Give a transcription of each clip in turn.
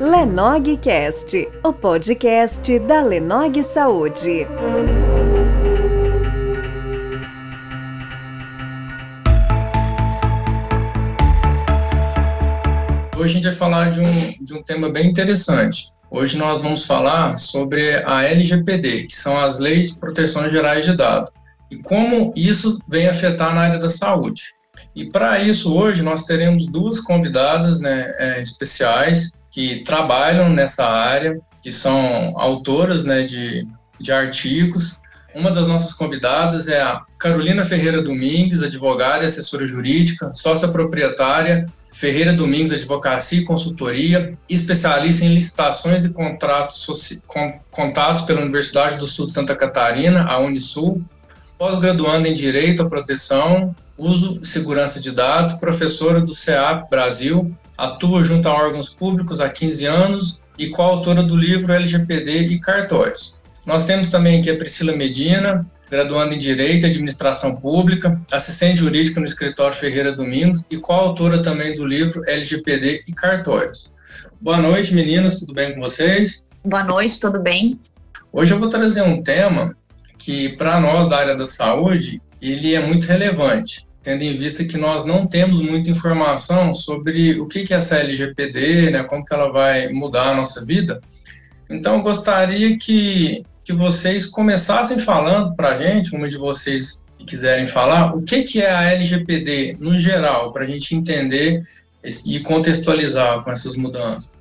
Lenogcast, o podcast da Lenog Saúde. Hoje a gente vai falar de um, de um tema bem interessante. Hoje nós vamos falar sobre a LGPD, que são as Leis de Proteção Gerais de Dados, e como isso vem afetar na área da saúde. E para isso, hoje, nós teremos duas convidadas né, é, especiais que trabalham nessa área, que são autoras né, de, de artigos. Uma das nossas convidadas é a Carolina Ferreira Domingues, advogada e assessora jurídica, sócia proprietária Ferreira Domingos Advocacia e Consultoria, especialista em licitações e contratos, contatos pela Universidade do Sul de Santa Catarina, a Unisul, pós-graduanda em Direito à Proteção, Uso e Segurança de Dados, professora do CEAP Brasil, atua junto a órgãos públicos há 15 anos e coautora do livro LGPD e Cartórios. Nós temos também aqui a Priscila Medina, graduanda em Direito e Administração Pública, assistente jurídica no escritório Ferreira Domingos e coautora também do livro LGPD e Cartórios. Boa noite, meninas, tudo bem com vocês? Boa noite, tudo bem? Hoje eu vou trazer um tema que, para nós da área da saúde, ele é muito relevante, tendo em vista que nós não temos muita informação sobre o que é essa LGPD, né, como que ela vai mudar a nossa vida. Então, eu gostaria que que vocês começassem falando para a gente, uma de vocês que quiserem falar, o que, que é a LGPD no geral, para a gente entender e contextualizar com essas mudanças.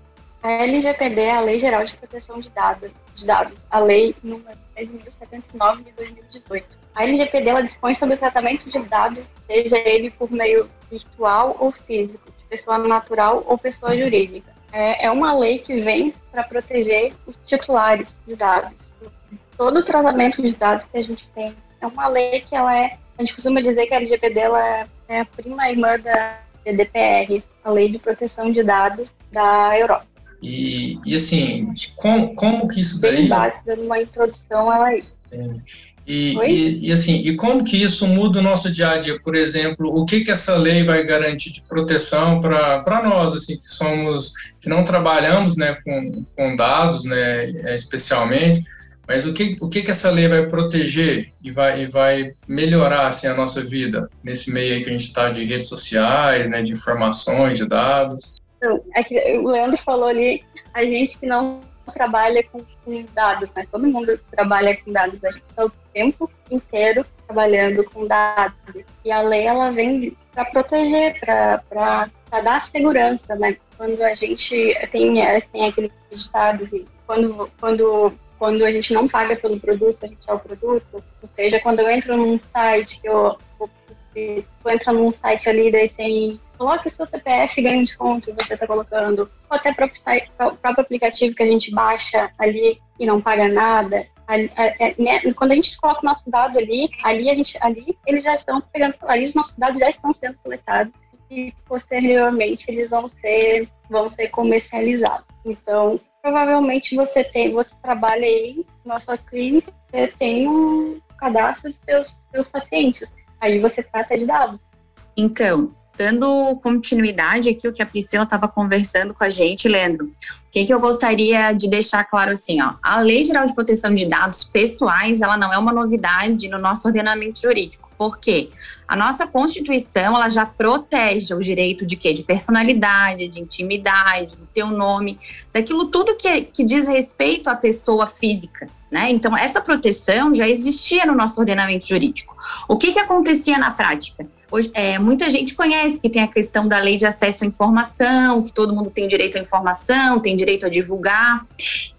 A LGPD é a Lei Geral de Proteção de Dados, de dados a Lei número 10.079 de 2018. A LGPD ela dispõe sobre o tratamento de dados, seja ele por meio virtual ou físico, de pessoa natural ou pessoa jurídica. É, é uma lei que vem para proteger os titulares de dados, todo o tratamento de dados que a gente tem. É uma lei que ela é, a gente costuma dizer que a LGPD ela é a prima irmã da GDPR, a Lei de Proteção de Dados da Europa. E, e assim, como, como que isso daí... Bem básico, dando uma introdução ela. É. E, e, e, assim, e como que isso muda o nosso dia a dia? Por exemplo, o que que essa lei vai garantir de proteção para nós, assim, que somos, que não trabalhamos, né, com, com dados, né, é, especialmente, mas o que, o que, que essa lei vai proteger e vai, e vai melhorar assim, a nossa vida nesse meio aí que a gente está de redes sociais, né, de informações, de dados? Então, é que o Leandro falou ali, a gente que não trabalha com, com dados, né? Todo mundo trabalha com dados, a gente está o tempo inteiro trabalhando com dados. E a lei, ela vem para proteger, para dar segurança, né? Quando a gente tem, tem aquele ditado quando, quando quando a gente não paga pelo produto, a gente é o produto. Ou seja, quando eu entro num site, que eu, eu, eu entro num site ali, daí tem coloque seu CPF e ganha um desconto, você está colocando. Ou até o próprio, o próprio aplicativo que a gente baixa ali e não paga nada. Ali, é, né? Quando a gente coloca o nosso dado ali, ali, a gente, ali eles já estão pegando, ali os nossos dados já estão sendo coletados e posteriormente eles vão ser, vão ser comercializados. Então, provavelmente você tem, você trabalha aí na sua clínica, você tem um cadastro dos seus, seus pacientes. Aí você trata de dados. Então, dando continuidade aqui o que a Priscila estava conversando com a gente, Leandro, o que, que eu gostaria de deixar claro assim, ó, a Lei Geral de Proteção de Dados Pessoais, ela não é uma novidade no nosso ordenamento jurídico. Por quê? A nossa Constituição, ela já protege o direito de quê? De personalidade, de intimidade, do teu nome, daquilo tudo que, que diz respeito à pessoa física, né? Então, essa proteção já existia no nosso ordenamento jurídico. O que que acontecia na prática? Hoje, é, muita gente conhece que tem a questão da lei de acesso à informação, que todo mundo tem direito à informação, tem direito a divulgar,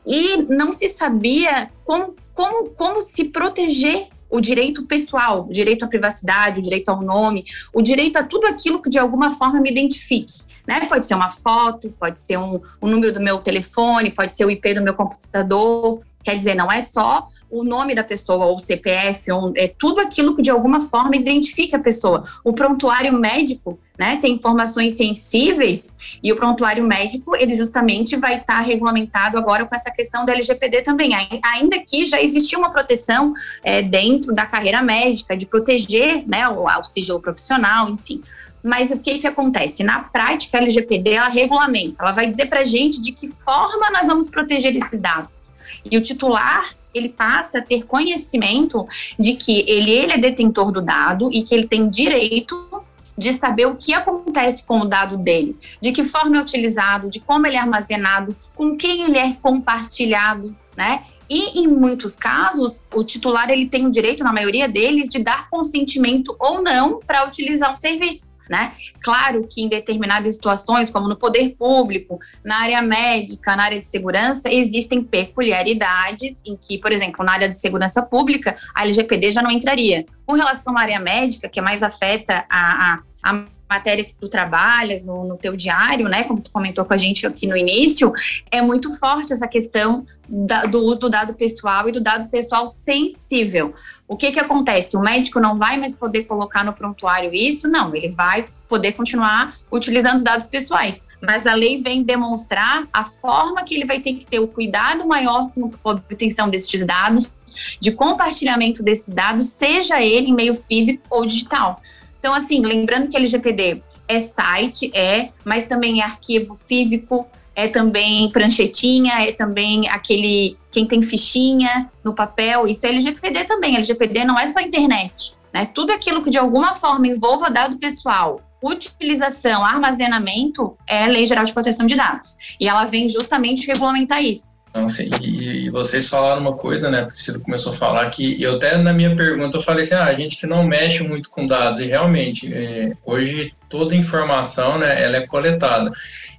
e não se sabia como, como, como se proteger o direito pessoal, o direito à privacidade, o direito ao nome, o direito a tudo aquilo que de alguma forma me identifique. Né? Pode ser uma foto, pode ser um, o número do meu telefone, pode ser o IP do meu computador, Quer dizer, não é só o nome da pessoa ou CPF, ou, é tudo aquilo que de alguma forma identifica a pessoa. O prontuário médico, né, tem informações sensíveis e o prontuário médico, ele justamente vai estar tá regulamentado agora com essa questão da LGPD também. Ainda que já existia uma proteção é, dentro da carreira médica, de proteger, né, o, o sigilo profissional, enfim. Mas o que que acontece? Na prática, a LGPD, ela regulamenta, ela vai dizer para a gente de que forma nós vamos proteger esses dados. E o titular, ele passa a ter conhecimento de que ele, ele é detentor do dado e que ele tem direito de saber o que acontece com o dado dele, de que forma é utilizado, de como ele é armazenado, com quem ele é compartilhado, né? E em muitos casos, o titular ele tem o direito, na maioria deles, de dar consentimento ou não para utilizar um serviço. Né? Claro que em determinadas situações, como no poder público, na área médica, na área de segurança, existem peculiaridades em que, por exemplo, na área de segurança pública, a LGPD já não entraria. Com relação à área médica, que é mais afeta a, a, a matéria que tu trabalhas no, no teu diário, né, como tu comentou com a gente aqui no início, é muito forte essa questão da, do uso do dado pessoal e do dado pessoal sensível. O que que acontece? O médico não vai mais poder colocar no prontuário isso? Não, ele vai poder continuar utilizando os dados pessoais. Mas a lei vem demonstrar a forma que ele vai ter que ter o cuidado maior com a obtenção desses dados, de compartilhamento desses dados, seja ele em meio físico ou digital. Então, assim, lembrando que LGPD é site, é, mas também é arquivo físico, é também pranchetinha, é também aquele quem tem fichinha no papel, isso é LGPD também. LGPD não é só internet, né? Tudo aquilo que de alguma forma envolva dado pessoal, utilização, armazenamento é Lei Geral de Proteção de Dados. E ela vem justamente regulamentar isso. Então, assim, e, vocês falaram uma coisa, né? A Priscila começou a falar que eu até na minha pergunta eu falei assim, ah, a gente que não mexe muito com dados, e realmente, é, hoje toda informação, né, ela é coletada.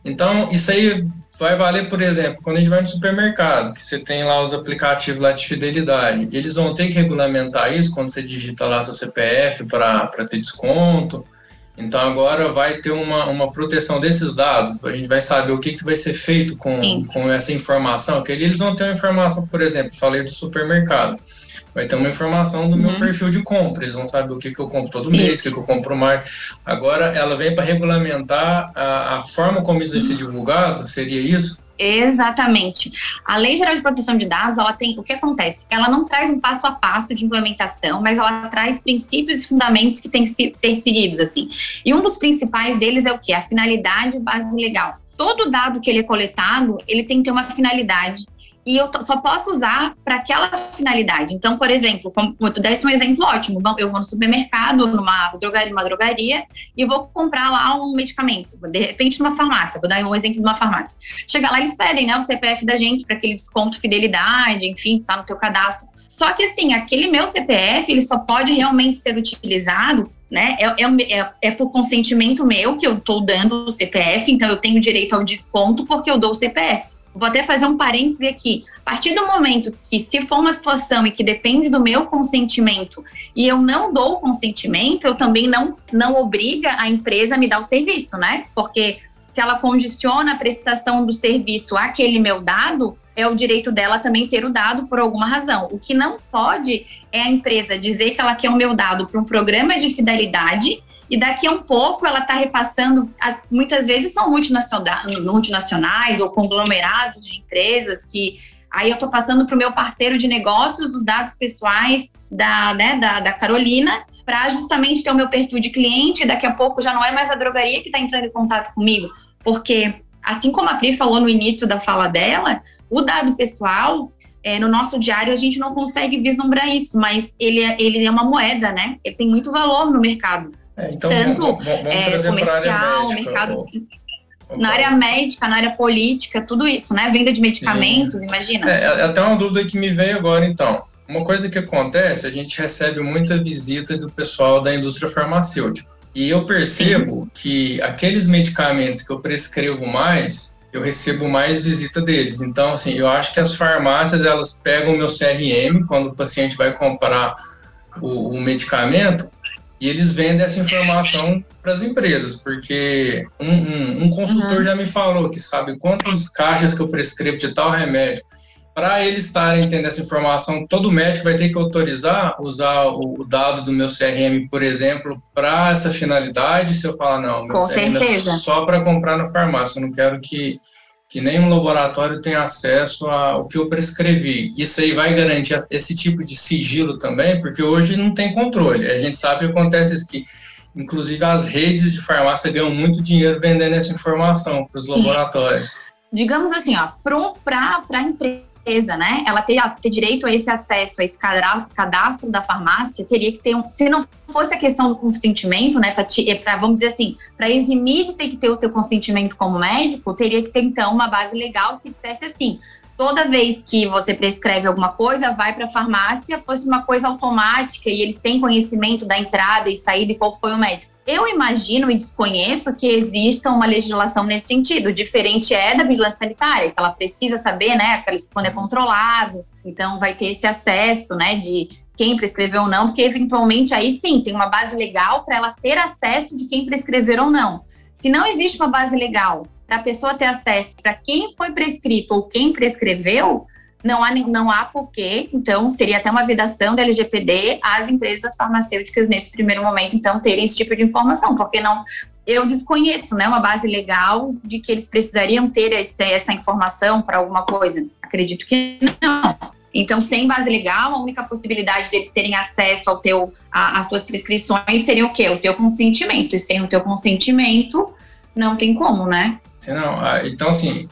Então, isso aí vai valer, por exemplo, quando a gente vai no supermercado, que você tem lá os aplicativos lá de fidelidade, eles vão ter que regulamentar isso quando você digita lá seu CPF para ter desconto. Então agora vai ter uma, uma proteção desses dados, a gente vai saber o que, que vai ser feito com, com essa informação, que eles vão ter uma informação, por exemplo, falei do supermercado vai ter uma informação do uhum. meu perfil de compra. Eles vão saber o que, que eu compro todo mês, o que, que eu compro mais. Agora, ela vem para regulamentar a, a, forma como isso vai ser divulgado, seria isso? Exatamente. A Lei Geral de Proteção de Dados, ela tem o que acontece? Ela não traz um passo a passo de implementação, mas ela traz princípios e fundamentos que têm que ser seguidos assim. E um dos principais deles é o que? A finalidade base legal. Todo dado que ele é coletado, ele tem que ter uma finalidade e eu só posso usar para aquela finalidade. Então, por exemplo, como tu desse um exemplo ótimo, eu vou no supermercado, numa drogaria, numa drogaria e vou comprar lá um medicamento, de repente numa farmácia, vou dar um exemplo de uma farmácia. Chegar lá, eles pedem, né, o CPF da gente para aquele desconto fidelidade, enfim, tá no teu cadastro. Só que assim, aquele meu CPF, ele só pode realmente ser utilizado né? É, é, é, é, por consentimento meu que eu estou dando o CPF, então eu tenho direito ao desconto porque eu dou o CPF. Vou até fazer um parêntese aqui. A partir do momento que, se for uma situação e que depende do meu consentimento e eu não dou o consentimento, eu também não, não obriga a empresa a me dar o serviço, né? Porque se ela condiciona a prestação do serviço àquele meu dado, é o direito dela também ter o dado por alguma razão. O que não pode é a empresa dizer que ela quer o meu dado para um programa de fidelidade e daqui a um pouco ela está repassando, muitas vezes são multinacionais ou conglomerados de empresas que aí eu estou passando para o meu parceiro de negócios os dados pessoais da, né, da, da Carolina para justamente ter o meu perfil de cliente, daqui a pouco já não é mais a drogaria que está entrando em contato comigo, porque assim como a Pri falou no início da fala dela, o dado pessoal é, no nosso diário a gente não consegue vislumbrar isso, mas ele é, ele é uma moeda, né? Ele tem muito valor no mercado. É, então, Tanto vamos, vamos é, comercial, médica, mercado. Ou, na área médica, na área política, tudo isso, né? Venda de medicamentos, Sim. imagina. É, é, até uma dúvida que me veio agora, então. Uma coisa que acontece, a gente recebe muita visita do pessoal da indústria farmacêutica. E eu percebo Sim. que aqueles medicamentos que eu prescrevo mais, eu recebo mais visita deles. Então, assim, eu acho que as farmácias, elas pegam o meu CRM quando o paciente vai comprar o, o medicamento, e eles vendem essa informação para as empresas, porque um, um, um consultor uhum. já me falou que sabe quantas caixas que eu prescrevo de tal remédio. Para eles estarem tendo essa informação, todo médico vai ter que autorizar usar o, o dado do meu CRM, por exemplo, para essa finalidade. Se eu falar, não, meu Com CRM certeza. é só para comprar na farmácia, eu não quero que que nenhum laboratório tem acesso ao que eu prescrevi. Isso aí vai garantir esse tipo de sigilo também, porque hoje não tem controle. A gente sabe que acontece isso que inclusive as redes de farmácia ganham muito dinheiro vendendo essa informação para os laboratórios. Digamos assim, ó, para a empresa, né? Ela ter, ter direito a esse acesso, a esse cadastro da farmácia, teria que ter um. Se não fosse a questão do consentimento, né? Para, vamos dizer assim, para eximir de ter que ter o teu consentimento como médico, teria que ter, então, uma base legal que dissesse assim: toda vez que você prescreve alguma coisa, vai para a farmácia, fosse uma coisa automática e eles têm conhecimento da entrada e saída e qual foi o médico. Eu imagino e desconheço que exista uma legislação nesse sentido. Diferente é da vigilância sanitária, que ela precisa saber, né, quando é controlado, então vai ter esse acesso, né, de quem prescreveu ou não, porque eventualmente aí sim tem uma base legal para ela ter acesso de quem prescrever ou não. Se não existe uma base legal para a pessoa ter acesso para quem foi prescrito ou quem prescreveu, não há, não há porquê, então seria até uma vedação da LGPD às empresas farmacêuticas nesse primeiro momento, então, terem esse tipo de informação, porque não, eu desconheço, né, uma base legal de que eles precisariam ter esse, essa informação para alguma coisa. Acredito que não. Então, sem base legal, a única possibilidade deles terem acesso ao teu, às tuas prescrições seria o quê? O teu consentimento. E sem o teu consentimento, não tem como, né? Não, ah, então, assim,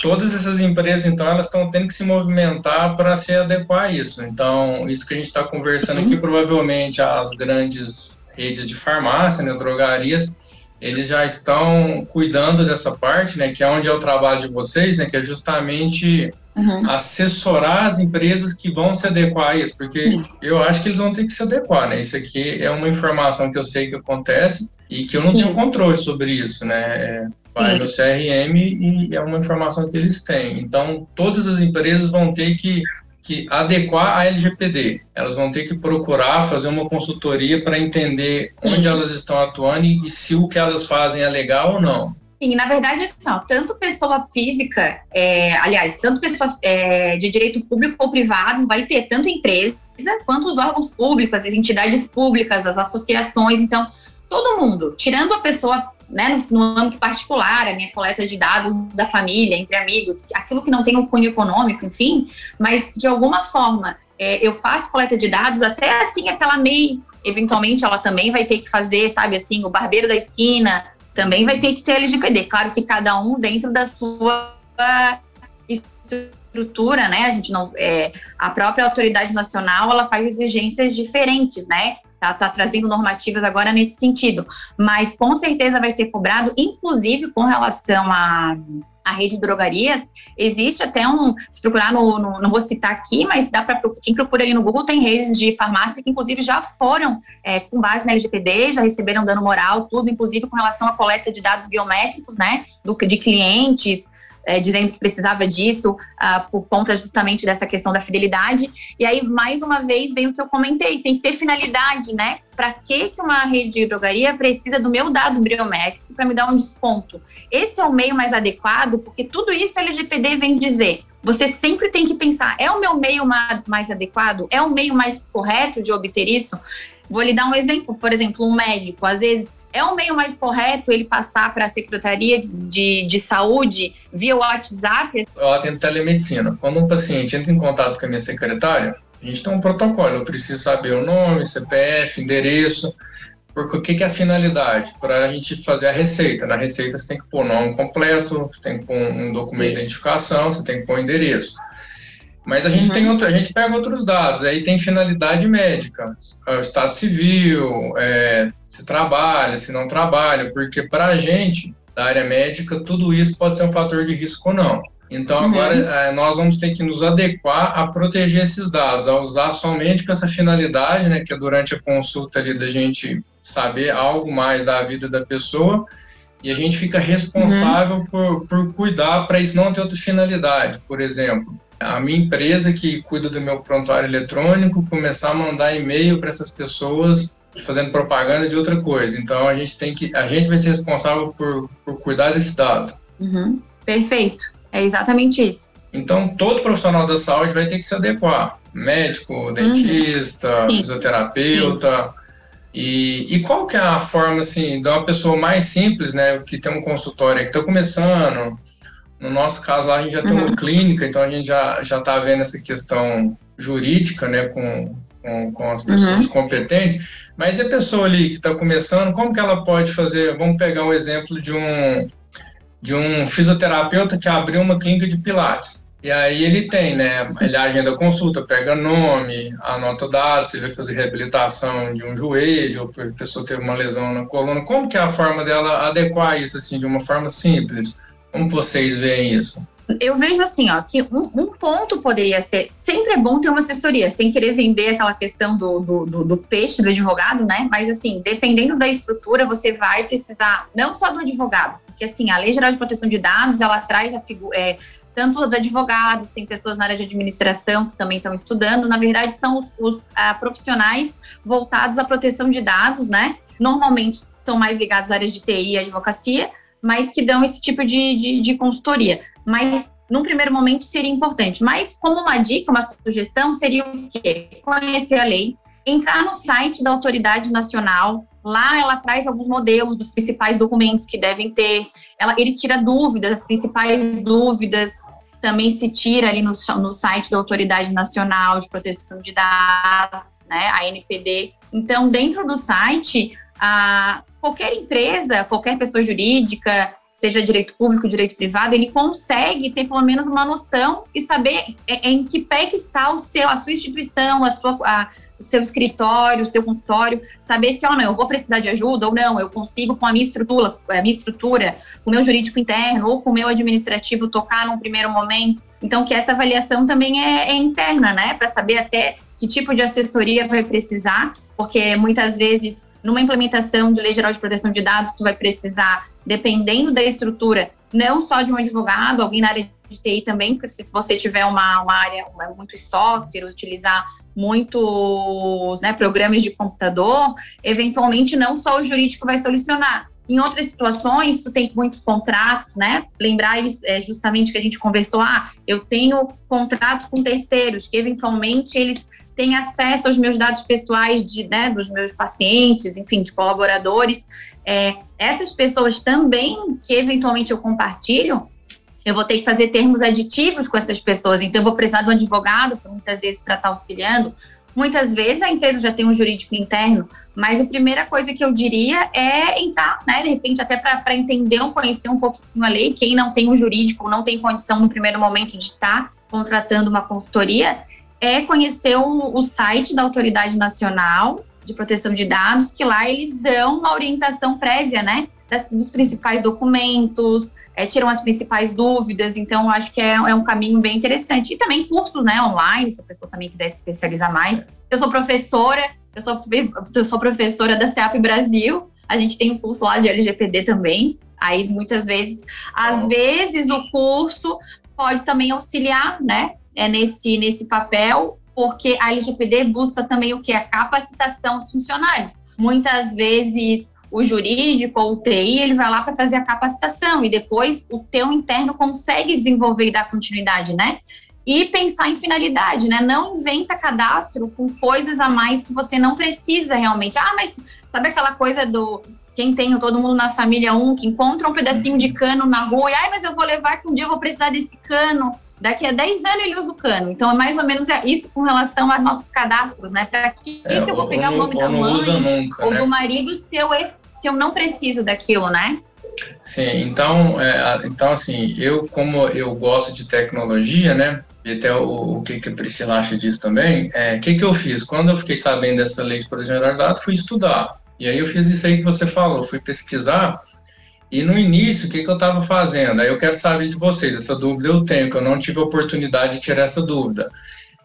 todas essas empresas, então, elas estão tendo que se movimentar para se adequar a isso. Então, isso que a gente está conversando aqui, uhum. provavelmente as grandes redes de farmácia, né, drogarias, eles já estão cuidando dessa parte, né, que é onde é o trabalho de vocês, né, que é justamente uhum. assessorar as empresas que vão se adequar a isso, porque eu acho que eles vão ter que se adequar, né, isso aqui é uma informação que eu sei que acontece e que eu não tenho controle sobre isso, né, vai no CRM e é uma informação que eles têm. Então, todas as empresas vão ter que, que adequar a LGPD. Elas vão ter que procurar fazer uma consultoria para entender onde elas estão atuando e, e se o que elas fazem é legal ou não. Sim, na verdade, assim, ó, tanto pessoa física, é, aliás, tanto pessoa é, de direito público ou privado, vai ter tanto empresa quanto os órgãos públicos, as entidades públicas, as associações. Então, todo mundo, tirando a pessoa né, no, no, âmbito particular, a minha coleta de dados da família, entre amigos, aquilo que não tem um cunho econômico, enfim, mas de alguma forma é, eu faço coleta de dados, até assim aquela MEI, eventualmente ela também vai ter que fazer, sabe assim, o barbeiro da esquina também vai ter que ter LGPD. Claro que cada um dentro da sua estrutura, né? A gente não, é, a própria autoridade nacional ela faz exigências diferentes, né? Tá, tá trazendo normativas agora nesse sentido. Mas com certeza vai ser cobrado, inclusive com relação a a rede de drogarias, existe até um, se procurar no, no não vou citar aqui, mas dá para quem procura ali no Google tem redes de farmácia que inclusive já foram é, com base na LGPD, já receberam dano moral, tudo, inclusive com relação à coleta de dados biométricos, né, do, de clientes, é, dizendo que precisava disso uh, por conta justamente dessa questão da fidelidade. E aí, mais uma vez, vem o que eu comentei: tem que ter finalidade, né? Para que, que uma rede de drogaria precisa do meu dado biométrico para me dar um desconto? Esse é o meio mais adequado, porque tudo isso a LGPD vem dizer. Você sempre tem que pensar: é o meu meio mais adequado? É o meio mais correto de obter isso? Vou lhe dar um exemplo, por exemplo, um médico, às vezes é o meio mais correto ele passar para a Secretaria de, de, de, Saúde via WhatsApp? Eu atendo telemedicina. Quando um paciente entra em contato com a minha secretária, a gente tem um protocolo. Eu preciso saber o nome, CPF, endereço. Porque o que é a finalidade? Para a gente fazer a receita. Na receita você tem que pôr o nome completo, você tem que pôr um documento Isso. de identificação, você tem que pôr o endereço. Mas a gente uhum. tem outro, a gente pega outros dados, aí tem finalidade médica, é, estado civil, é, se trabalha, se não trabalha, porque para a gente, da área médica, tudo isso pode ser um fator de risco ou não. Então, uhum. agora é, nós vamos ter que nos adequar a proteger esses dados, a usar somente com essa finalidade, né, que é durante a consulta ali da gente saber algo mais da vida da pessoa, e a gente fica responsável uhum. por, por cuidar para isso não ter outra finalidade, por exemplo a minha empresa que cuida do meu prontuário eletrônico começar a mandar e-mail para essas pessoas fazendo propaganda de outra coisa. Então a gente tem que, a gente vai ser responsável por, por cuidar desse dado. Uhum. Perfeito, é exatamente isso. Então todo profissional da saúde vai ter que se adequar, médico, uhum. dentista, uhum. fisioterapeuta. Sim. E, e qual que é a forma assim de uma pessoa mais simples, né, que tem um consultório que está começando, no nosso caso lá, a gente já tem uma uhum. clínica, então a gente já já está vendo essa questão jurídica, né, com, com, com as pessoas uhum. competentes, mas e a pessoa ali que está começando, como que ela pode fazer? Vamos pegar o um exemplo de um, de um fisioterapeuta que abriu uma clínica de pilates. E aí ele tem, né? Ele agenda consulta, pega nome, anota dados, se vai fazer reabilitação de um joelho, ou a pessoa teve uma lesão na coluna. Como que é a forma dela adequar isso, assim, de uma forma simples? Como vocês veem isso? Eu vejo assim, ó, que um, um, ponto poderia ser, sempre é bom ter uma assessoria, sem querer vender aquela questão do, do, do, do, peixe, do advogado, né? Mas assim, dependendo da estrutura, você vai precisar, não só do advogado, porque assim, a Lei Geral de Proteção de Dados, ela traz a figura, é, tanto os advogados, tem pessoas na área de administração que também estão estudando, na verdade são os, os ah, profissionais voltados à proteção de dados, né? Normalmente estão mais ligados à área de TI e advocacia, mas que dão esse tipo de, de, de consultoria. Mas, num primeiro momento, seria importante. Mas, como uma dica, uma sugestão, seria o quê? Conhecer a lei, entrar no site da autoridade nacional. Lá ela traz alguns modelos dos principais documentos que devem ter. Ela, ele tira dúvidas, as principais dúvidas. Também se tira ali no, no site da Autoridade Nacional de Proteção de Dados, né, a NPD. Então, dentro do site, a, qualquer empresa, qualquer pessoa jurídica, seja direito público, direito privado, ele consegue ter pelo menos uma noção e saber em que pé que está o seu, a sua instituição, a sua, a, o seu escritório, o seu consultório, saber se, oh, não, eu vou precisar de ajuda ou não, eu consigo com a minha estrutura, a minha estrutura, com o meu jurídico interno ou com o meu administrativo tocar num primeiro momento. Então, que essa avaliação também é, é interna, né, para saber até que tipo de assessoria vai precisar, porque muitas vezes numa implementação de lei geral de proteção de dados, tu vai precisar, dependendo da estrutura, não só de um advogado, alguém na área de TI também, porque se você tiver uma, uma área, uma, muitos softwares, utilizar muitos né, programas de computador, eventualmente não só o jurídico vai solucionar. Em outras situações, tu tem muitos contratos, né? Lembrar isso, é justamente que a gente conversou, ah, eu tenho contrato com terceiros, que eventualmente eles têm acesso aos meus dados pessoais de, né, dos meus pacientes, enfim, de colaboradores. É, essas pessoas também, que eventualmente eu compartilho, eu vou ter que fazer termos aditivos com essas pessoas, então eu vou precisar de um advogado, muitas vezes, para estar auxiliando. Muitas vezes a empresa já tem um jurídico interno, mas a primeira coisa que eu diria é entrar, né, de repente, até para entender ou conhecer um pouquinho a lei. Quem não tem um jurídico não tem condição no primeiro momento de estar contratando uma consultoria, é conhecer o, o site da Autoridade Nacional de Proteção de Dados, que lá eles dão uma orientação prévia, né, das, dos principais documentos, é, tiram as principais dúvidas, então acho que é, é, um caminho bem interessante. E também cursos né, online, se a pessoa também quiser se especializar mais. Eu sou professora, eu sou, eu sou professora da CEAP Brasil, a gente tem um curso lá de LGPD também. Aí muitas vezes, às vezes o curso pode também auxiliar, né, é nesse, nesse papel, porque a LGPD busca também o que? A capacitação dos funcionários. Muitas vezes o jurídico ou o TI, ele vai lá para fazer a capacitação e depois o teu interno consegue desenvolver e dar continuidade, né? E pensar em finalidade, né? Não inventa cadastro com coisas a mais que você não precisa realmente. Ah, mas sabe aquela coisa do quem tem todo mundo na família um que encontra um pedacinho de cano na rua e ai, mas eu vou levar que um dia eu vou precisar desse cano. Daqui a 10 anos ele usa o cano. Então é mais ou menos isso com relação aos nossos cadastros, né? Para que, é, que eu vou pegar o nome da mãe nunca, ou né? do marido se eu se eu não preciso daquilo, né? Sim, então, é, então assim, eu como eu gosto de tecnologia, né, e até o, o que, que a Priscila acha disso também, é, o que, que eu fiz? Quando eu fiquei sabendo dessa lei de proteção de dados, fui estudar. E aí eu fiz isso aí que você falou, fui pesquisar, e no início, o que, que eu estava fazendo? Aí eu quero saber de vocês, essa dúvida eu tenho, que eu não tive a oportunidade de tirar essa dúvida.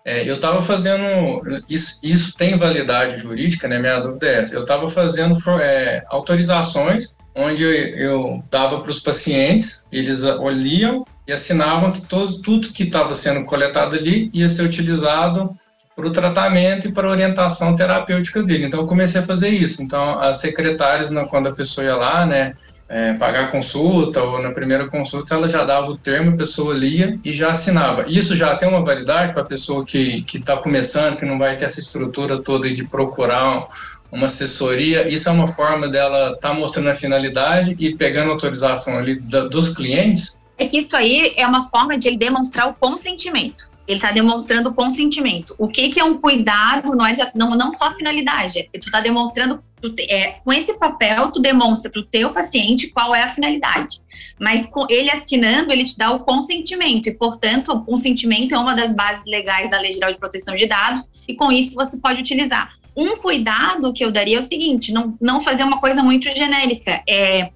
É, eu estava fazendo, isso, isso tem validade jurídica, né? Minha dúvida é essa. Eu estava fazendo é, autorizações onde eu dava para os pacientes, eles olhiam e assinavam que todo, tudo que estava sendo coletado ali ia ser utilizado para o tratamento e para a orientação terapêutica dele. Então, eu comecei a fazer isso. Então, as secretárias, quando a pessoa ia lá, né, é, pagar consulta ou na primeira consulta ela já dava o termo, a pessoa lia e já assinava. Isso já tem uma validade para a pessoa que está começando, que não vai ter essa estrutura toda de procurar uma assessoria. Isso é uma forma dela estar tá mostrando a finalidade e pegando autorização ali da, dos clientes. É que isso aí é uma forma de ele demonstrar o consentimento. Ele está demonstrando consentimento. O que, que é um cuidado, não é não, não só finalidade, é tu está demonstrando, tu, é, com esse papel, tu demonstra para o teu paciente qual é a finalidade. Mas com ele assinando, ele te dá o consentimento, e, portanto, o consentimento é uma das bases legais da Lei Geral de Proteção de Dados, e com isso você pode utilizar. Um cuidado que eu daria é o seguinte: não, não fazer uma coisa muito genérica. É,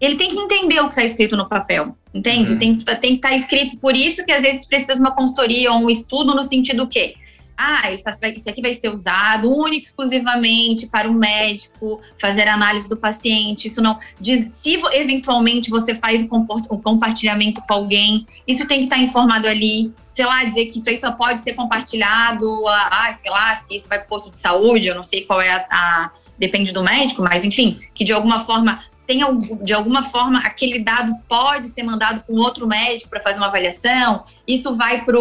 ele tem que entender o que está escrito no papel. Entende? Uhum. Tem, tem que estar tá escrito. Por isso que às vezes precisa de uma consultoria ou um estudo no sentido que ah, isso aqui vai ser usado único exclusivamente para o médico fazer análise do paciente. Isso não. Se eventualmente você faz o compartilhamento com alguém, isso tem que estar tá informado ali. Sei lá, dizer que isso aí só pode ser compartilhado, ah, sei lá, se isso vai para o posto de saúde, eu não sei qual é a, a depende do médico, mas enfim, que de alguma forma tem de alguma forma aquele dado pode ser mandado para um outro médico para fazer uma avaliação, isso vai para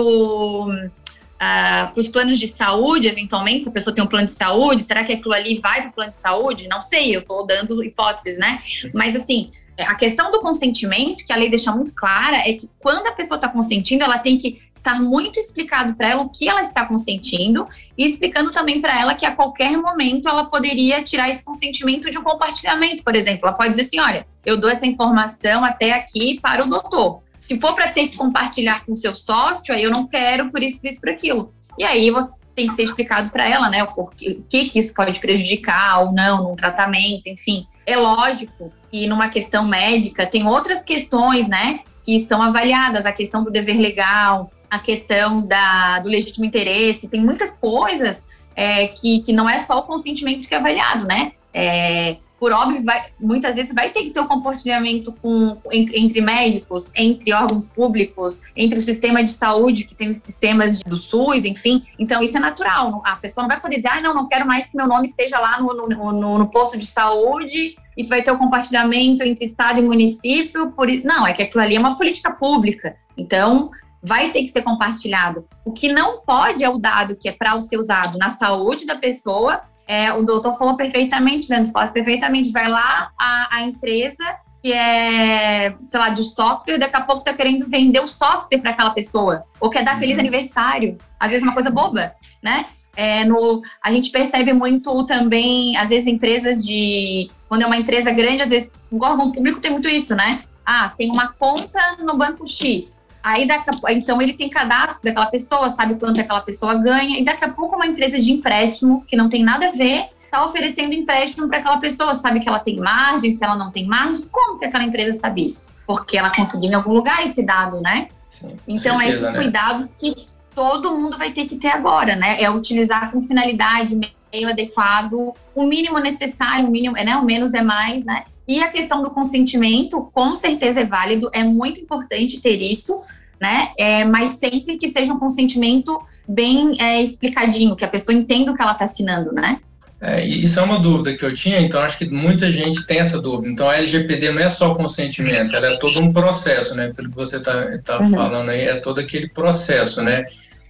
Uh, para os planos de saúde, eventualmente, se a pessoa tem um plano de saúde, será que aquilo ali vai para o plano de saúde? Não sei, eu estou dando hipóteses, né? Mas, assim, a questão do consentimento, que a lei deixa muito clara, é que quando a pessoa está consentindo, ela tem que estar muito explicado para ela o que ela está consentindo e explicando também para ela que a qualquer momento ela poderia tirar esse consentimento de um compartilhamento, por exemplo. Ela pode dizer assim: olha, eu dou essa informação até aqui para o doutor. Se for para ter que compartilhar com seu sócio, aí eu não quero por isso, por isso, por aquilo. E aí você tem que ser explicado para ela, né, o que, que isso pode prejudicar ou não num tratamento, enfim. É lógico que numa questão médica tem outras questões, né, que são avaliadas, a questão do dever legal, a questão da, do legítimo interesse, tem muitas coisas é, que, que não é só o consentimento que é avaliado, né? É, por óbvio, vai, muitas vezes vai ter que ter um compartilhamento com, entre médicos, entre órgãos públicos, entre o sistema de saúde, que tem os sistemas do SUS, enfim. Então, isso é natural. A pessoa não vai poder dizer, ah, não, não quero mais que meu nome esteja lá no, no, no, no posto de saúde e vai ter o um compartilhamento entre Estado e município. Por... Não, é que aquilo ali é uma política pública. Então, vai ter que ser compartilhado. O que não pode é o dado que é para ser usado na saúde da pessoa. É, o doutor falou perfeitamente, Leandro faz perfeitamente. Vai lá a, a empresa que é, sei lá, do software, daqui a pouco tá querendo vender o software para aquela pessoa, ou quer dar feliz uhum. aniversário. Às vezes uma coisa boba, né? É, no, a gente percebe muito também, às vezes, empresas de. Quando é uma empresa grande, às vezes, o órgão público tem muito isso, né? Ah, tem uma conta no banco X. Aí, daqui a, então, ele tem cadastro daquela pessoa, sabe quanto aquela pessoa ganha, e daqui a pouco uma empresa de empréstimo, que não tem nada a ver, está oferecendo empréstimo para aquela pessoa, sabe que ela tem margem, se ela não tem margem, como que aquela empresa sabe isso? Porque ela conseguiu em algum lugar esse dado, né? Sim, então, certeza, esses né? cuidados que todo mundo vai ter que ter agora, né? É utilizar com finalidade, meio adequado, o mínimo necessário, o mínimo, né? O menos é mais, né? E a questão do consentimento, com certeza é válido, é muito importante ter isso, né? É, mas sempre que seja um consentimento bem é, explicadinho, que a pessoa entenda o que ela está assinando, né? É, isso é uma dúvida que eu tinha, então acho que muita gente tem essa dúvida. Então a LGPD não é só consentimento, ela é todo um processo, né? Pelo que você está tá uhum. falando aí, é todo aquele processo, né?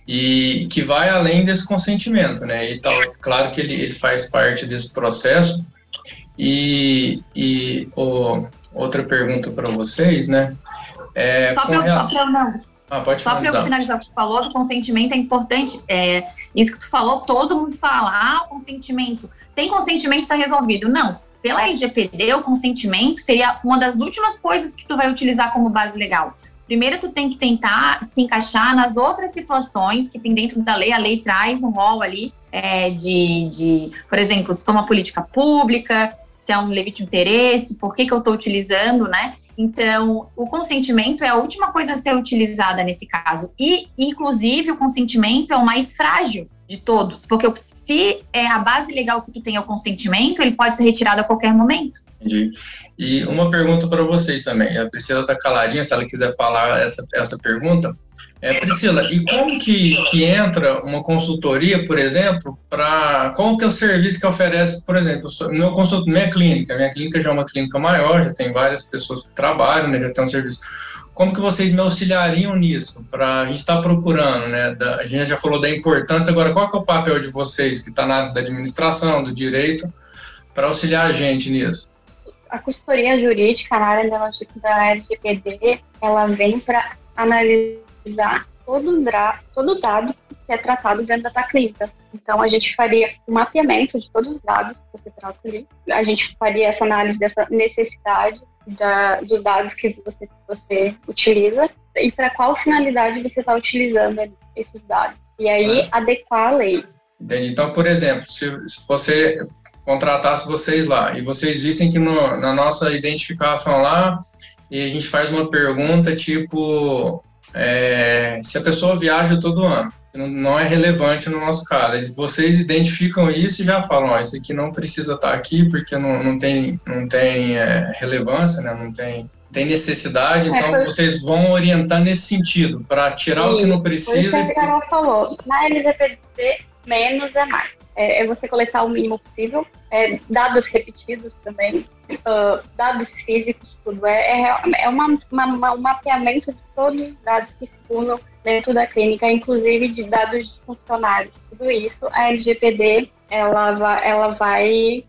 E que vai além desse consentimento, né? E tal, claro que ele, ele faz parte desse processo, e, e oh, outra pergunta para vocês, né? É, só para eu não. Ah, pode Só para eu finalizar o que tu falou do consentimento, é importante. É, isso que tu falou, todo mundo fala, ah, o consentimento. Tem consentimento, está resolvido. Não, pela LGPD, o consentimento seria uma das últimas coisas que tu vai utilizar como base legal. Primeiro, tu tem que tentar se encaixar nas outras situações que tem dentro da lei. A lei traz um rol ali é, de, de, por exemplo, se for uma política pública, se é um legítimo interesse, por que, que eu estou utilizando, né? Então, o consentimento é a última coisa a ser utilizada nesse caso. E, inclusive, o consentimento é o mais frágil de todos, porque se é a base legal que tu tem é o consentimento, ele pode ser retirado a qualquer momento. Entendi. E uma pergunta para vocês também. A Priscila está caladinha, se ela quiser falar essa, essa pergunta. É, Priscila, e como que, que entra uma consultoria, por exemplo, para qual que é o serviço que oferece, por exemplo, meu consulto, minha clínica, minha clínica já é uma clínica maior, já tem várias pessoas que trabalham, né, já tem um serviço. Como que vocês me auxiliariam nisso? Para a gente estar tá procurando, né? Da, a gente já falou da importância, agora qual que é o papel de vocês que está na área da administração, do direito, para auxiliar a gente nisso? A consultoria jurídica na área da LGPD, ela vem para analisar todo, todo dado que é tratado dentro da clínica. Então, a gente faria um mapeamento de todos os dados que você trata ali. A gente faria essa análise dessa necessidade da, dos dados que você, você utiliza e para qual finalidade você está utilizando esses dados. E aí, é. adequar a lei. Entendi. Então, por exemplo, se, se você contratasse vocês lá e vocês vissem que no, na nossa identificação lá e a gente faz uma pergunta tipo é, se a pessoa viaja todo ano não é relevante no nosso caso. Vocês identificam isso e já falam, ó, isso aqui não precisa estar aqui porque não, não tem, não tem é, relevância, né? não tem, tem necessidade, é, então foi... vocês vão orientar nesse sentido, para tirar Sim, o que não precisa. Foi isso que a Carol falou, na LGPD, menos é mais. É, é você coletar o mínimo possível, é, dados repetidos também, uh, dados físicos, tudo. É, é, é uma, uma, um mapeamento de todos os dados que circulam dentro da clínica, inclusive de dados de funcionários. Tudo isso, a LGPD, ela vai, ela vai,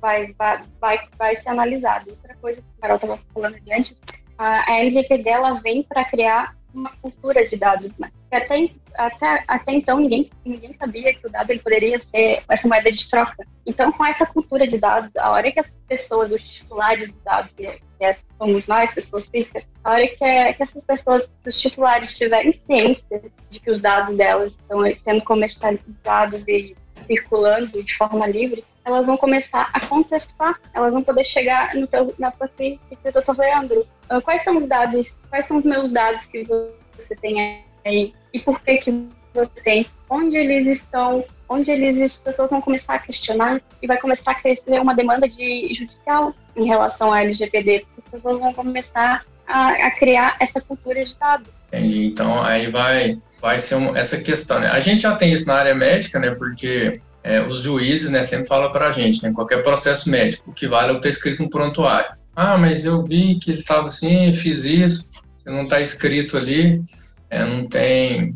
vai, vai, vai, vai ser analisada. Outra coisa que a Carol estava falando antes, a LGPD, ela vem para criar uma cultura de dados, né? Até, até, até então ninguém, ninguém sabia que o dado ele poderia ser essa moeda de troca. Então, com essa cultura de dados, a hora que as pessoas, os titulares dos dados, que, é, que é, somos nós, pessoas físicas, a hora que, é, que essas pessoas, os titulares, tiverem ciência de que os dados delas estão sendo comercializados e circulando de forma livre, elas vão começar a contestar, elas vão poder chegar no teu, na tua clínica e doutor Leandro, ah, quais são os dados, quais são os meus dados que você tem aí e por que que você tem, onde eles estão, onde eles, as pessoas vão começar a questionar e vai começar a crescer uma demanda de judicial em relação à LGPD, as pessoas vão começar a, a criar essa cultura de dados. Entendi. Então aí vai vai ser um, essa questão. Né? A gente já tem isso na área médica, né? Porque é, os juízes, né, sempre falam para a gente, né? Qualquer processo médico, o que vale é o ter escrito no prontuário. Ah, mas eu vi que ele estava assim, fiz isso. Não está escrito ali, é, não tem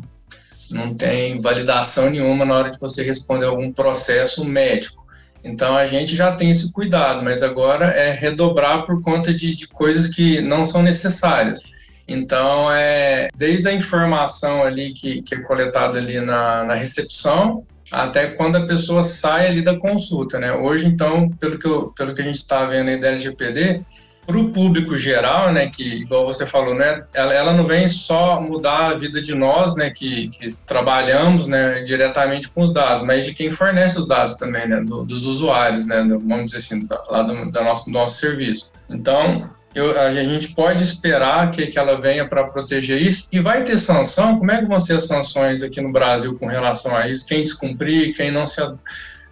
não tem validação nenhuma na hora de você responder algum processo médico. Então a gente já tem esse cuidado, mas agora é redobrar por conta de, de coisas que não são necessárias. Então, é, desde a informação ali que, que é coletada ali na, na recepção, até quando a pessoa sai ali da consulta, né? Hoje, então, pelo que, eu, pelo que a gente está vendo aí da LGPD, para o público geral, né, que igual você falou, né, ela, ela não vem só mudar a vida de nós, né, que, que trabalhamos, né, diretamente com os dados, mas de quem fornece os dados também, né, do, dos usuários, né, do, vamos dizer assim, lá do, nosso, do nosso serviço. Então, eu, a gente pode esperar que, que ela venha para proteger isso e vai ter sanção. Como é que vão ser as sanções aqui no Brasil com relação a isso? Quem descumprir, quem não se,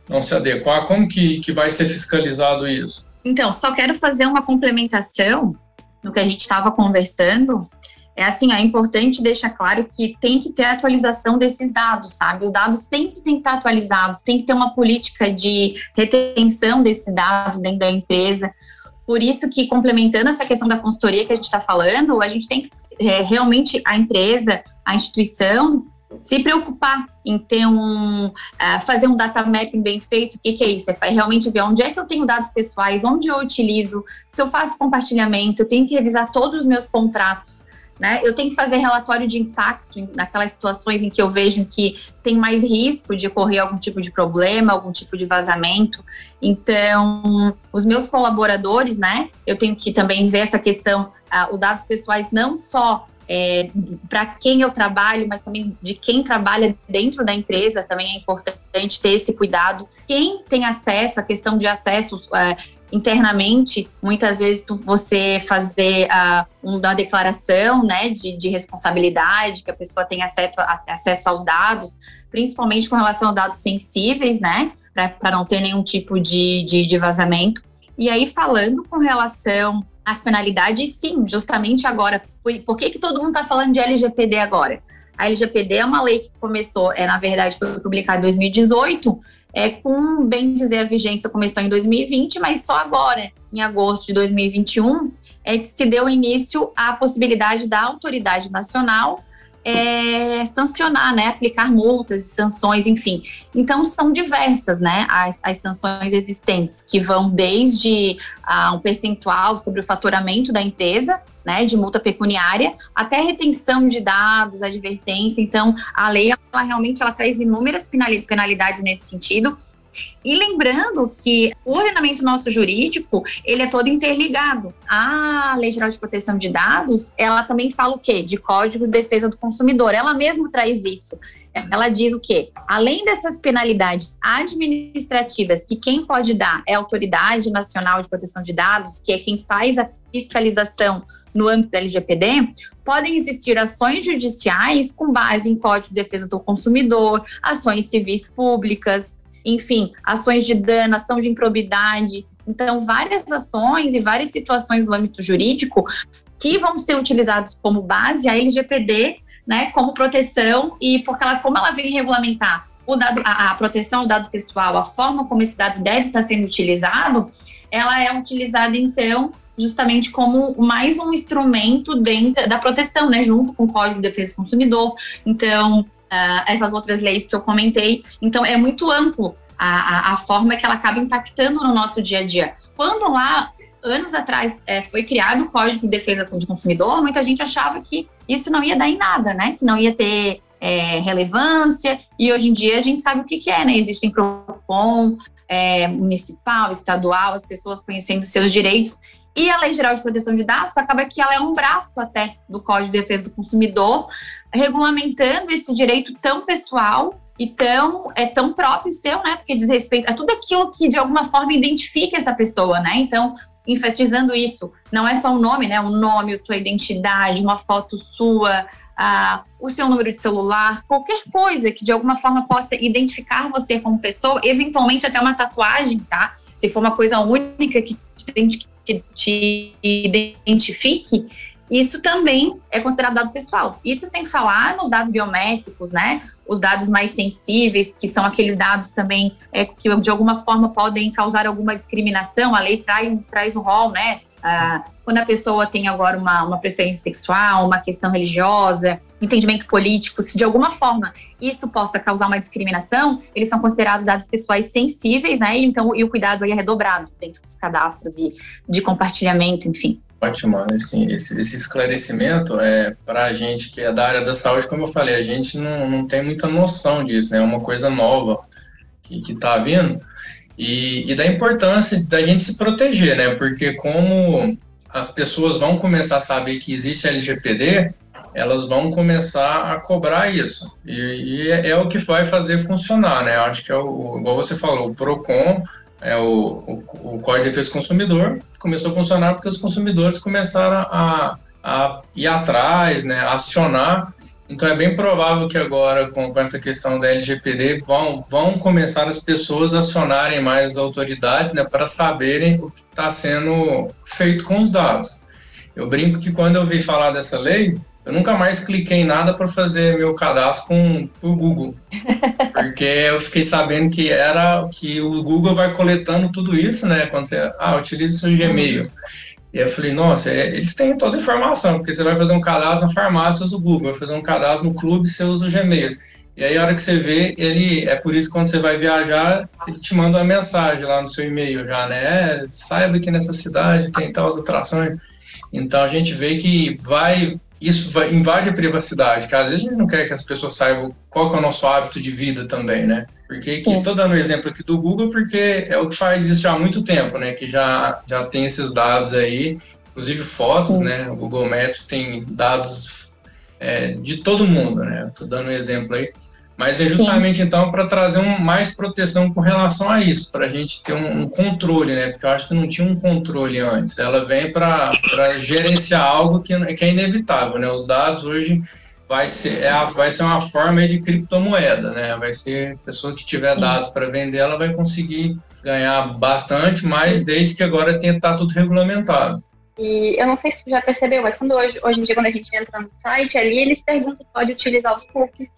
não se adequar, como que, que vai ser fiscalizado isso? Então, só quero fazer uma complementação no que a gente estava conversando. É assim, é importante deixar claro que tem que ter atualização desses dados, sabe? Os dados têm que estar atualizados, tem que ter uma política de retenção desses dados dentro da empresa. Por isso que, complementando essa questão da consultoria que a gente está falando, a gente tem que é, realmente a empresa, a instituição se preocupar em ter um uh, fazer um data mapping bem feito, o que, que é isso? É realmente ver onde é que eu tenho dados pessoais, onde eu utilizo, se eu faço compartilhamento, eu tenho que revisar todos os meus contratos, né? Eu tenho que fazer relatório de impacto naquelas situações em que eu vejo que tem mais risco de ocorrer algum tipo de problema, algum tipo de vazamento. Então, os meus colaboradores, né? Eu tenho que também ver essa questão, uh, os dados pessoais não só é, para quem eu trabalho, mas também de quem trabalha dentro da empresa, também é importante ter esse cuidado. Quem tem acesso, a questão de acessos é, internamente, muitas vezes tu, você fazer uh, uma declaração né, de, de, responsabilidade, que a pessoa tem acesso, a, acesso aos dados, principalmente com relação aos dados sensíveis, né, para não ter nenhum tipo de, de, de vazamento. E aí, falando com relação as penalidades, sim, justamente agora. Por, por que, que todo mundo está falando de LGPD agora? A LGPD é uma lei que começou, é, na verdade, foi publicada em 2018, é, com, bem dizer, a vigência começou em 2020, mas só agora, em agosto de 2021, é que se deu início à possibilidade da autoridade nacional é, sancionar, né, aplicar multas, sanções, enfim. Então são diversas, né, as, as sanções existentes que vão desde ah, um percentual sobre o faturamento da empresa, né, de multa pecuniária, até retenção de dados, advertência. Então, a lei, ela realmente ela traz inúmeras penalidades nesse sentido. E lembrando que o ordenamento nosso jurídico, ele é todo interligado. A Lei Geral de Proteção de Dados, ela também fala o quê? De Código de Defesa do Consumidor. Ela mesmo traz isso. Ela diz o quê? Além dessas penalidades administrativas, que quem pode dar é a Autoridade Nacional de Proteção de Dados, que é quem faz a fiscalização no âmbito da LGPD, podem existir ações judiciais com base em Código de Defesa do Consumidor, ações civis públicas, enfim, ações de dano, ação de improbidade. Então, várias ações e várias situações do âmbito jurídico que vão ser utilizados como base a LGPD, né, como proteção e porque ela, como ela vem regulamentar o dado, a, a proteção do dado pessoal, a forma como esse dado deve estar sendo utilizado, ela é utilizada então justamente como mais um instrumento dentro da proteção, né, junto com o Código de Defesa do Consumidor. Então, uh, essas outras leis que eu comentei. Então, é muito amplo a, a, a, forma que ela acaba impactando no nosso dia a dia. Quando lá, anos atrás, é, foi criado o Código de Defesa do Consumidor, muita gente achava que isso não ia dar em nada, né? Que não ia ter é, relevância, e hoje em dia a gente sabe o que, que é, né? Existem PROCON, é, municipal, estadual, as pessoas conhecendo seus direitos. E a Lei Geral de Proteção de Dados acaba que ela é um braço até do Código de Defesa do Consumidor, regulamentando esse direito tão pessoal e tão, é tão próprio seu, né? Porque diz respeito a tudo aquilo que de alguma forma identifica essa pessoa, né? Então, enfatizando isso, não é só o nome, né? O nome, a tua identidade, uma foto sua, uh, o seu número de celular, qualquer coisa que de alguma forma possa identificar você como pessoa, eventualmente até uma tatuagem, tá? Se for uma coisa única que te que te identifique, isso também é considerado dado pessoal. Isso sem falar nos dados biométricos, né? Os dados mais sensíveis, que são aqueles dados também é, que de alguma forma podem causar alguma discriminação. A lei traz, traz o rol, né? Ah, quando a pessoa tem agora uma, uma preferência sexual, uma questão religiosa, entendimento político, se de alguma forma isso possa causar uma discriminação, eles são considerados dados pessoais sensíveis, né? Então, e o cuidado aí é redobrado dentro dos cadastros e de compartilhamento, enfim. Ótimo, assim, esse, esse esclarecimento é para a gente que é da área da saúde, como eu falei, a gente não, não tem muita noção disso, né? É uma coisa nova que está vindo e, e da importância da gente se proteger, né? Porque como as pessoas vão começar a saber que existe LGPD, elas vão começar a cobrar isso. E, e é, é, o que vai fazer funcionar, né? Acho que é o, igual você falou, o PROCON, é o, o, o Código de Defesa do Consumidor, começou a funcionar porque os consumidores começaram a, a ir atrás, né, acionar então é bem provável que agora, com, essa questão da LGPD, vão, vão começar as pessoas a acionarem mais as autoridades né, para saberem o que está sendo feito com os dados. Eu brinco que quando eu vi falar dessa lei, eu nunca mais cliquei em nada para fazer meu cadastro com, por Google. Porque eu fiquei sabendo que era que o Google vai coletando tudo isso, né? Quando você ah, utiliza o seu Gmail. E eu falei, nossa, é, eles têm toda a informação, porque você vai fazer um cadastro na farmácia, usa o Google, vai fazer um cadastro no clube, você usa o Gmail. E aí, a hora que você vê, ele é por isso que quando você vai viajar, ele te manda uma mensagem lá no seu e-mail já, né? É, saiba que nessa cidade tem tais atrações. Então a gente vê que vai isso vai, invade a privacidade, que às vezes a gente não quer que as pessoas saibam qual é o nosso hábito de vida também, né? Porque estou dando o um exemplo aqui do Google porque é o que faz isso já há muito tempo, né? Que já, já tem esses dados aí, inclusive fotos, Sim. né? O Google Maps tem dados é, de todo mundo, né? Estou dando um exemplo aí. Mas vem justamente Sim. então para trazer um, mais proteção com relação a isso, para a gente ter um, um, controle, né? Porque eu acho que não tinha um controle antes. Ela vem para gerenciar algo que, que é inevitável, né? Os dados hoje vai ser, é a, vai ser uma forma de criptomoeda, né? Vai ser a pessoa que tiver dados para vender, ela vai conseguir ganhar bastante, mas desde que agora tenha estar tá tudo regulamentado. E eu não sei se você já percebeu, mas quando hoje, hoje em dia, quando a gente entra no site ali, eles perguntam se pode utilizar os cookies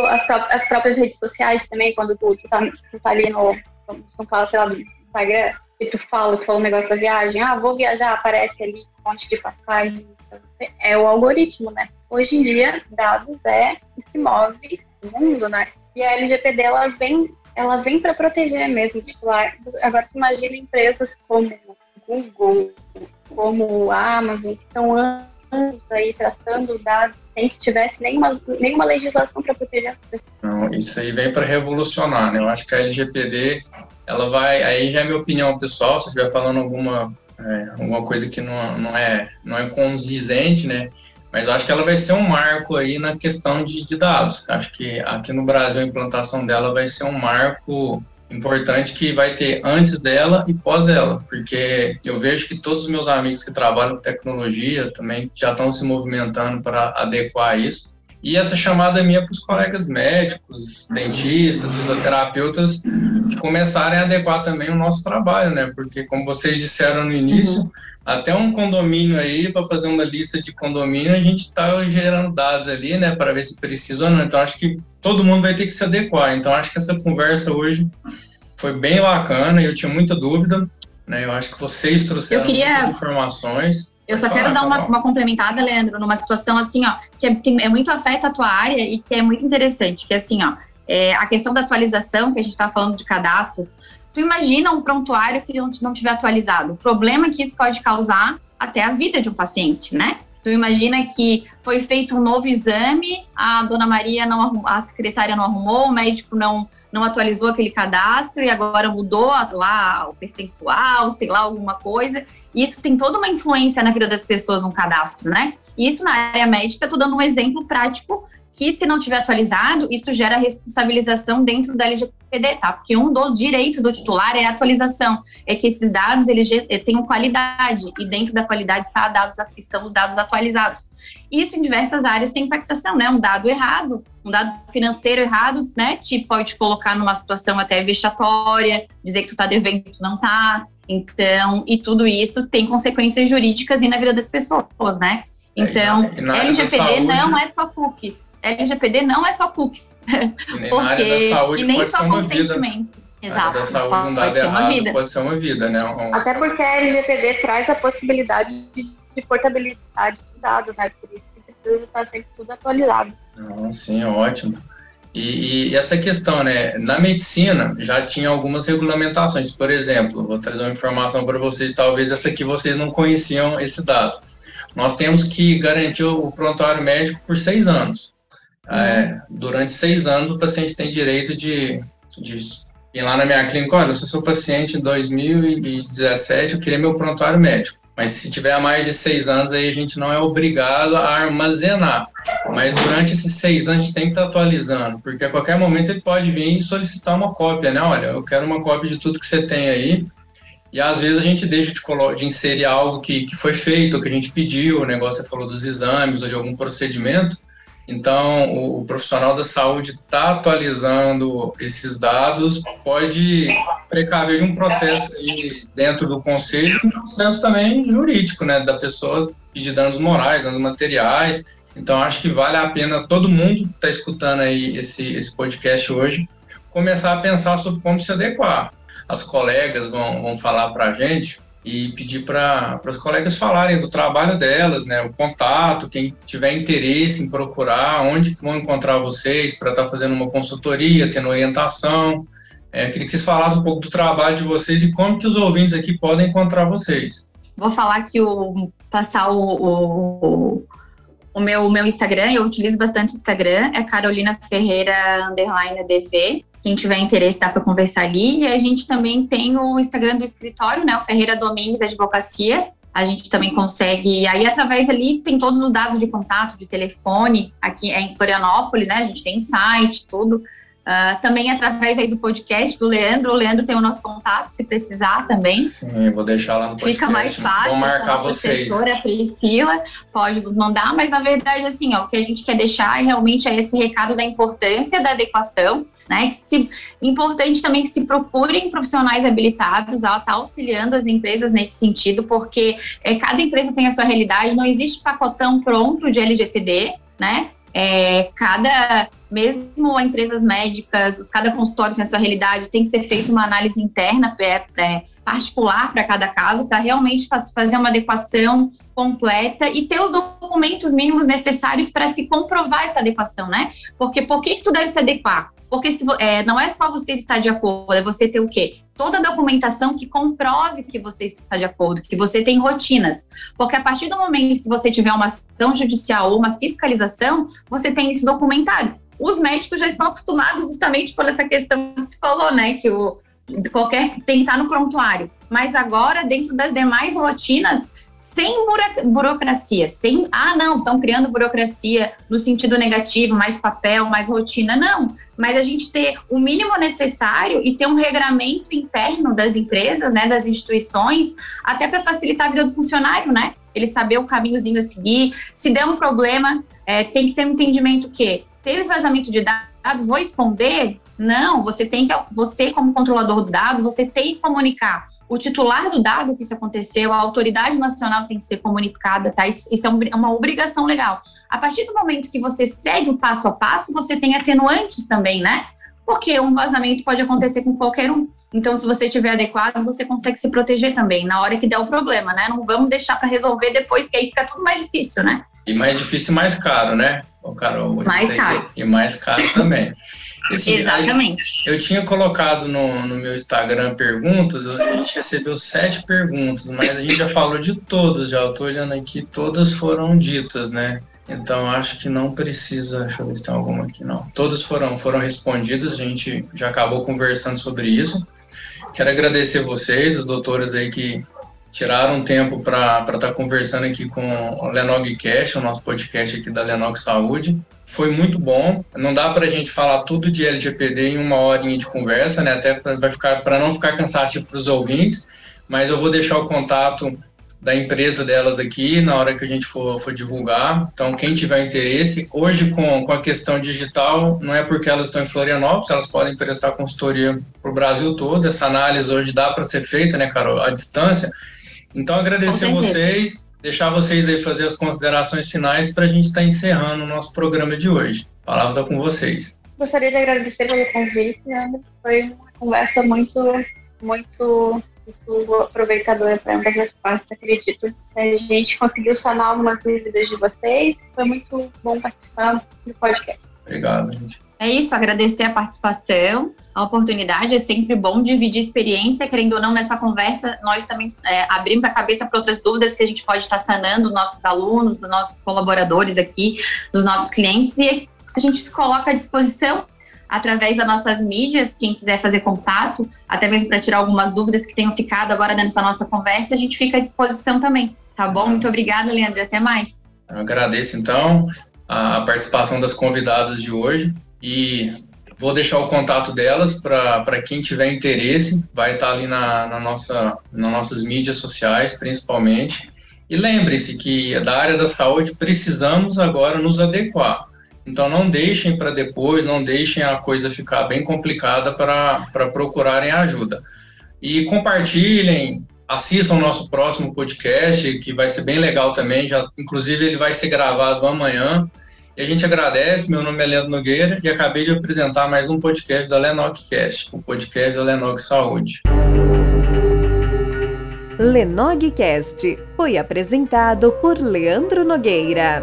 as, pró as próprias redes sociais também, quando tu, tu, tá, tu tá ali no, não fala, sei lá, no Instagram, e tu fala, tu fala um negócio da viagem, ah, vou viajar, aparece ali um monte de passagem. É o algoritmo, né? Hoje em dia, dados é o que move o mundo, né? E a LGPD, ela vem, ela vem para proteger mesmo. Tipo, lá, agora tu imagina empresas como Google, como Amazon, que estão anos aí tratando dados sem que tivesse nenhuma, nenhuma legislação para proteger as pessoas. Não, isso aí vem para revolucionar, né? Eu acho que a LGPD, ela vai, aí já é minha opinião pessoal, se estiver falando alguma, é, alguma coisa que não, não, é, não é condizente, né? Mas eu acho que ela vai ser um marco aí na questão de, de dados. Acho que aqui no Brasil a implantação dela vai ser um marco importante que vai ter antes dela e pós ela, porque eu vejo que todos os meus amigos que trabalham com tecnologia também já estão se movimentando para adequar isso. E essa chamada minha para os colegas médicos, dentistas, fisioterapeutas começarem a adequar também o nosso trabalho, né? Porque como vocês disseram no início, uhum. Até um condomínio aí para fazer uma lista de condomínio a gente está gerando dados ali, né? Para ver se precisa ou não. Então acho que todo mundo vai ter que se adequar. Então, acho que essa conversa hoje foi bem bacana e eu tinha muita dúvida. Né? Eu acho que vocês trouxeram queria... muitas informações. Eu só quero dar uma, uma, complementada, Leandro, numa situação assim, ó, que é, é, muito afeta a tua área e que é muito interessante, que é assim, ó, é a questão da atualização, que a gente está falando de cadastro. Tu imagina um prontuário que não, não tiver atualizado. O problema que isso pode causar até a vida de um paciente, né? Tu imagina que foi feito um novo exame, a dona Maria não arrumou, a secretária não arrumou, o médico não não atualizou aquele cadastro e agora mudou lá o percentual, sei lá, alguma coisa. Isso tem toda uma influência na vida das pessoas no cadastro, né? Isso na área médica, estou dando um exemplo prático que se não tiver atualizado, isso gera responsabilização dentro da LGPD, tá? Porque um dos direitos do titular é a atualização, é que esses dados eles eh, tenham qualidade e dentro da qualidade está dados, estão os dados atualizados. Isso em diversas áreas tem impactação, né? Um dado errado, um dado financeiro errado, né? Te pode colocar numa situação até vexatória, dizer que tu tá devendo, tu não tá. Então, e tudo isso tem consequências jurídicas e na vida das pessoas, né? É, então, LGPD não é só cookies. LGPD não é só cookies. E porque, na área da saúde e nem pode só ser uma consentimento. Vida. Exato. Da saúde, pode, um dado ser uma vida. pode ser uma vida, né? Um... Até porque a LGPD traz a possibilidade de, de portabilidade de dados, né? Por isso que precisa estar sempre tudo atualizado. Não, sim, ótimo. E, e, essa questão, né? Na medicina já tinha algumas regulamentações. Por exemplo, vou trazer uma informação para vocês, talvez essa aqui vocês não conheciam esse dado. Nós temos que garantir o prontuário médico por seis anos. Uhum. É, durante seis anos, o paciente tem direito de, de ir lá na minha clínica, olha, eu sou seu paciente em 2017, eu queria meu prontuário médico. Mas se tiver mais de seis anos, aí a gente não é obrigado a armazenar. Mas durante esses seis anos, a gente tem que estar atualizando, porque a qualquer momento ele pode vir e solicitar uma cópia, né? Olha, eu quero uma cópia de tudo que você tem aí. E às vezes a gente deixa de, de inserir algo que, que foi feito, que a gente pediu, o negócio você falou dos exames ou de algum procedimento, então, o, o profissional da saúde está atualizando esses dados, pode precaver de um processo dentro do conselho, um processo também jurídico, né, da pessoa pedir danos morais, danos materiais. Então, acho que vale a pena todo mundo que está escutando aí esse, esse podcast hoje começar a pensar sobre como se adequar. As colegas vão, vão falar para a gente e pedir para os colegas falarem do trabalho delas, né, o contato, quem tiver interesse em procurar, onde vão encontrar vocês para estar tá fazendo uma consultoria, tendo orientação. É, queria que vocês falassem um pouco do trabalho de vocês e como que os ouvintes aqui podem encontrar vocês. Vou falar que o passar o, o, o meu, o meu Instagram, eu utilizo bastante o Instagram, é Carolina Ferreira underline DV. Quem tiver interesse dá para conversar ali. E a gente também tem o Instagram do escritório, né? O Ferreira Domingues Advocacia. A gente também consegue. Aí, através ali, tem todos os dados de contato, de telefone. Aqui é em Florianópolis, né? A gente tem site, tudo. Uh, também através aí do podcast do Leandro. O Leandro tem o nosso contato, se precisar também. Sim, vou deixar lá no podcast. Fica mais fácil. Vou marcar vocês. A professora Priscila pode nos mandar, mas na verdade, assim, ó, o que a gente quer deixar realmente é esse recado da importância da adequação né? Que se, importante também que se procurem profissionais habilitados, ela está auxiliando as empresas nesse sentido, porque é, cada empresa tem a sua realidade, não existe pacotão pronto de LGPD, né? É, cada, mesmo empresas médicas, cada consultório tem a sua realidade, tem que ser feita uma análise interna particular para cada caso, para realmente fazer uma adequação completa e ter os documentos mínimos necessários para se comprovar essa adequação, né? Porque por que, que tu deve se adequar? Porque se, é, não é só você estar de acordo, é você ter o quê? Toda a documentação que comprove que você está de acordo, que você tem rotinas. Porque a partir do momento que você tiver uma ação judicial ou uma fiscalização, você tem isso documentado. Os médicos já estão acostumados justamente por essa questão que tu falou, né? Que o qualquer tem que estar no prontuário. Mas agora, dentro das demais rotinas, sem burocracia, sem, ah, não, estão criando burocracia no sentido negativo, mais papel, mais rotina, não. Mas a gente ter o mínimo necessário e ter um regramento interno das empresas, né, das instituições, até para facilitar a vida do funcionário, né? Ele saber o caminhozinho a seguir. Se der um problema, é, tem que ter um entendimento que teve vazamento de dados, vou esconder? Não, você tem que, você como controlador do dado, você tem que comunicar o titular do dado que isso aconteceu, a autoridade nacional tem que ser comunicada, tá? Isso, isso é uma obrigação legal. A partir do momento que você segue o passo a passo, você tem atenuantes também, né? Porque um vazamento pode acontecer com qualquer um. Então, se você estiver adequado, você consegue se proteger também na hora que der o problema, né? Não vamos deixar para resolver depois, que aí fica tudo mais difícil, né? E mais difícil mais caro, né? O Carol, mais caro. E mais caro também. Assim, Exatamente. eu tinha colocado no, no meu Instagram perguntas, a gente recebeu sete perguntas, mas a gente já falou de todas, já estou olhando aqui, todas foram ditas, né? Então acho que não precisa. Deixa eu ver se tem alguma aqui, não. Todas foram, foram respondidas, a gente já acabou conversando sobre isso. Quero agradecer vocês, os doutores aí que tiraram tempo para estar tá conversando aqui com o Lenog Cash, o nosso podcast aqui da Lenog Saúde. Foi muito bom. Não dá para a gente falar tudo de LGPD em uma horinha de conversa, né? Até para não ficar cansativo para os ouvintes. Mas eu vou deixar o contato da empresa delas aqui na hora que a gente for, for divulgar. Então, quem tiver interesse, hoje com, com a questão digital, não é porque elas estão em Florianópolis, elas podem prestar consultoria para o Brasil todo. Essa análise hoje dá para ser feita, né, Carol, à distância. Então, agradecer vocês, deixar vocês aí fazer as considerações finais para a gente estar tá encerrando o nosso programa de hoje. A palavra está com vocês. Gostaria de agradecer pelo convite, Leandro. Foi uma conversa muito, muito, muito aproveitadora para ambas as partes, acredito. A gente conseguiu sanar algumas dúvidas de vocês. Foi muito bom participar do podcast. Obrigado, gente. É isso, agradecer a participação, a oportunidade. É sempre bom dividir experiência, querendo ou não, nessa conversa, nós também é, abrimos a cabeça para outras dúvidas que a gente pode estar sanando dos nossos alunos, dos nossos colaboradores aqui, dos nossos clientes, e a gente se coloca à disposição através das nossas mídias, quem quiser fazer contato, até mesmo para tirar algumas dúvidas que tenham ficado agora nessa nossa conversa, a gente fica à disposição também. Tá bom? Muito obrigada, Leandro. Até mais. Eu agradeço, então, a participação das convidadas de hoje e vou deixar o contato delas para quem tiver interesse, vai estar tá ali na, na, nossa, nas nossas mídias sociais, principalmente. E lembre-se que da área da saúde precisamos agora nos adequar. Então não deixem para depois, não deixem a coisa ficar bem complicada para procurarem ajuda. E compartilhem, assistam o nosso próximo podcast, que vai ser bem legal também. Já, inclusive, ele vai ser gravado amanhã. E a gente agradece, meu nome é Leandro Nogueira e acabei de apresentar mais um podcast da Lenoc Cast, o podcast da Lenoc Saúde. Lenogcast foi apresentado por Leandro Nogueira.